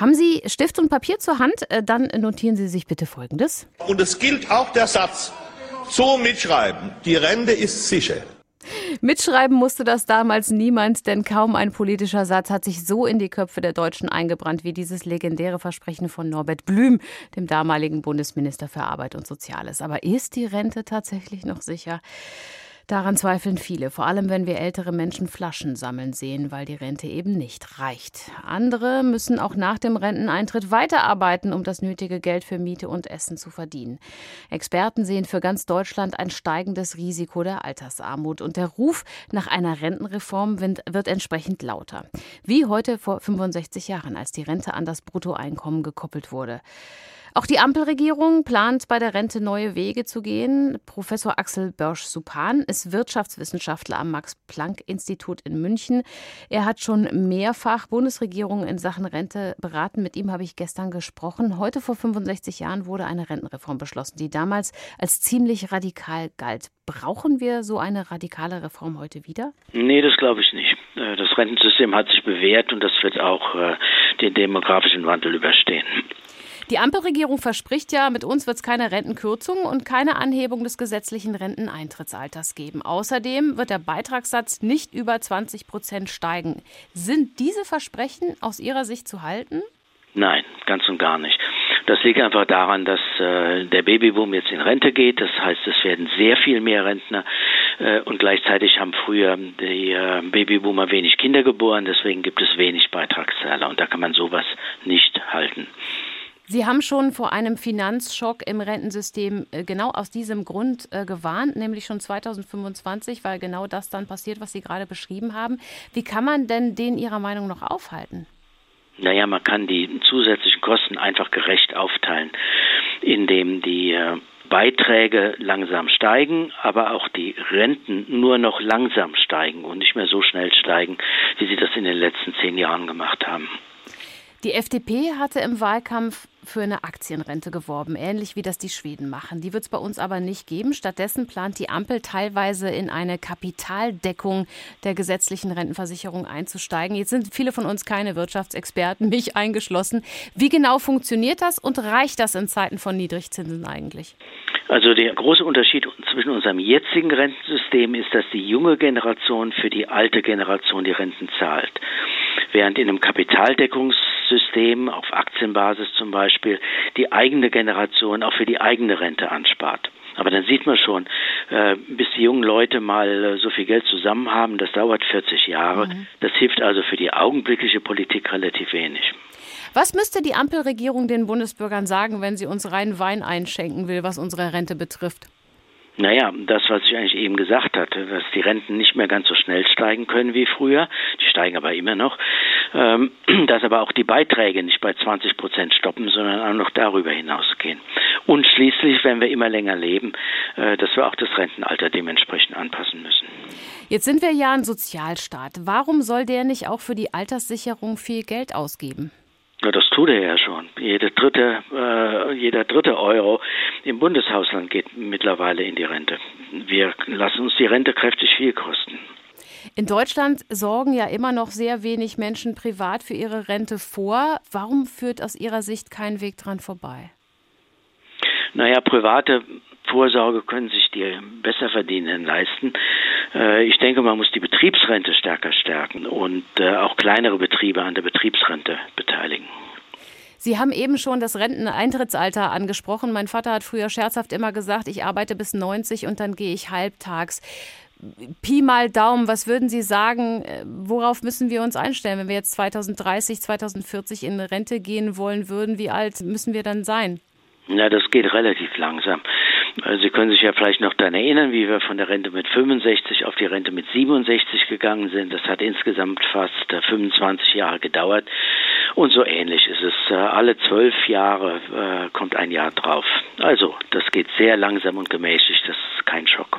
Haben Sie Stift und Papier zur Hand? Äh, dann notieren Sie sich bitte Folgendes. Und es gilt auch der Satz, so mitschreiben, die Rente ist sicher. Mitschreiben musste das damals niemand, denn kaum ein politischer Satz hat sich so in die Köpfe der Deutschen eingebrannt wie dieses legendäre Versprechen von Norbert Blüm, dem damaligen Bundesminister für Arbeit und Soziales. Aber ist die Rente tatsächlich noch sicher? Daran zweifeln viele, vor allem wenn wir ältere Menschen Flaschen sammeln sehen, weil die Rente eben nicht reicht. Andere müssen auch nach dem Renteneintritt weiterarbeiten, um das nötige Geld für Miete und Essen zu verdienen. Experten sehen für ganz Deutschland ein steigendes Risiko der Altersarmut und der Ruf nach einer Rentenreform wird entsprechend lauter. Wie heute vor 65 Jahren, als die Rente an das Bruttoeinkommen gekoppelt wurde. Auch die Ampelregierung plant bei der Rente neue Wege zu gehen. Professor Axel Börsch-Supan ist Wirtschaftswissenschaftler am Max-Planck-Institut in München. Er hat schon mehrfach Bundesregierungen in Sachen Rente beraten. Mit ihm habe ich gestern gesprochen. Heute vor 65 Jahren wurde eine Rentenreform beschlossen, die damals als ziemlich radikal galt. Brauchen wir so eine radikale Reform heute wieder? Nee, das glaube ich nicht. Äh, das Rentensystem hat sich bewährt und das wird auch äh, den demografischen Wandel überstehen. Die Ampelregierung verspricht ja, mit uns wird es keine Rentenkürzung und keine Anhebung des gesetzlichen Renteneintrittsalters geben. Außerdem wird der Beitragssatz nicht über 20 Prozent steigen. Sind diese Versprechen aus Ihrer Sicht zu halten? Nein, ganz und gar nicht. Das liegt einfach daran, dass äh, der Babyboom jetzt in Rente geht. Das heißt, es werden sehr viel mehr Rentner äh, und gleichzeitig haben früher die äh, Babyboomer wenig Kinder geboren. Deswegen gibt es wenig Beitragszahler und da kann man sowas. Sie haben schon vor einem Finanzschock im Rentensystem äh, genau aus diesem Grund äh, gewarnt, nämlich schon 2025, weil genau das dann passiert, was Sie gerade beschrieben haben. Wie kann man denn den Ihrer Meinung nach aufhalten? Naja, man kann die zusätzlichen Kosten einfach gerecht aufteilen, indem die äh, Beiträge langsam steigen, aber auch die Renten nur noch langsam steigen und nicht mehr so schnell steigen, wie sie das in den letzten zehn Jahren gemacht haben. Die FDP hatte im Wahlkampf für eine Aktienrente geworben, ähnlich wie das die Schweden machen. Die wird es bei uns aber nicht geben. Stattdessen plant die Ampel teilweise in eine Kapitaldeckung der gesetzlichen Rentenversicherung einzusteigen. Jetzt sind viele von uns keine Wirtschaftsexperten, mich eingeschlossen. Wie genau funktioniert das und reicht das in Zeiten von Niedrigzinsen eigentlich? Also der große Unterschied zwischen unserem jetzigen Rentensystem ist, dass die junge Generation für die alte Generation die Renten zahlt. Während in einem Kapitaldeckungs System, auf Aktienbasis zum Beispiel, die eigene Generation auch für die eigene Rente anspart. Aber dann sieht man schon, äh, bis die jungen Leute mal äh, so viel Geld zusammen haben, das dauert 40 Jahre. Mhm. Das hilft also für die augenblickliche Politik relativ wenig. Was müsste die Ampelregierung den Bundesbürgern sagen, wenn sie uns reinen Wein einschenken will, was unsere Rente betrifft? Naja, das, was ich eigentlich eben gesagt hatte, dass die Renten nicht mehr ganz so schnell steigen können wie früher, die steigen aber immer noch, ähm, dass aber auch die Beiträge nicht bei 20 Prozent stoppen, sondern auch noch darüber hinausgehen. Und schließlich, wenn wir immer länger leben, äh, dass wir auch das Rentenalter dementsprechend anpassen müssen. Jetzt sind wir ja ein Sozialstaat. Warum soll der nicht auch für die Alterssicherung viel Geld ausgeben? Ja, das tut er ja schon. Jede dritte, äh, jeder dritte Euro im Bundeshaushalt geht mittlerweile in die Rente. Wir lassen uns die Rente kräftig viel kosten. In Deutschland sorgen ja immer noch sehr wenig Menschen privat für ihre Rente vor. Warum führt aus Ihrer Sicht kein Weg dran vorbei? Naja, private Vorsorge können sich die Besserverdienenden leisten. Äh, ich denke, man muss die Betriebsrente stärker stärken und äh, auch kleinere Betriebe an der Betriebsrente beteiligen. Sie haben eben schon das Renteneintrittsalter angesprochen. Mein Vater hat früher scherzhaft immer gesagt, ich arbeite bis 90 und dann gehe ich halbtags. Pi mal Daumen, was würden Sie sagen, äh, worauf müssen wir uns einstellen, wenn wir jetzt 2030, 2040 in Rente gehen wollen würden? Wie alt müssen wir dann sein? Ja, das geht relativ langsam. Also Sie können sich ja vielleicht noch daran erinnern, wie wir von der Rente mit 65 auf die Rente mit 67 gegangen sind. Das hat insgesamt fast 25 äh, Jahre gedauert. Und so ähnlich ist es. Äh, alle zwölf Jahre kommt ein Jahr drauf. Also, das geht sehr langsam und gemächlich. Das ist kein Schock.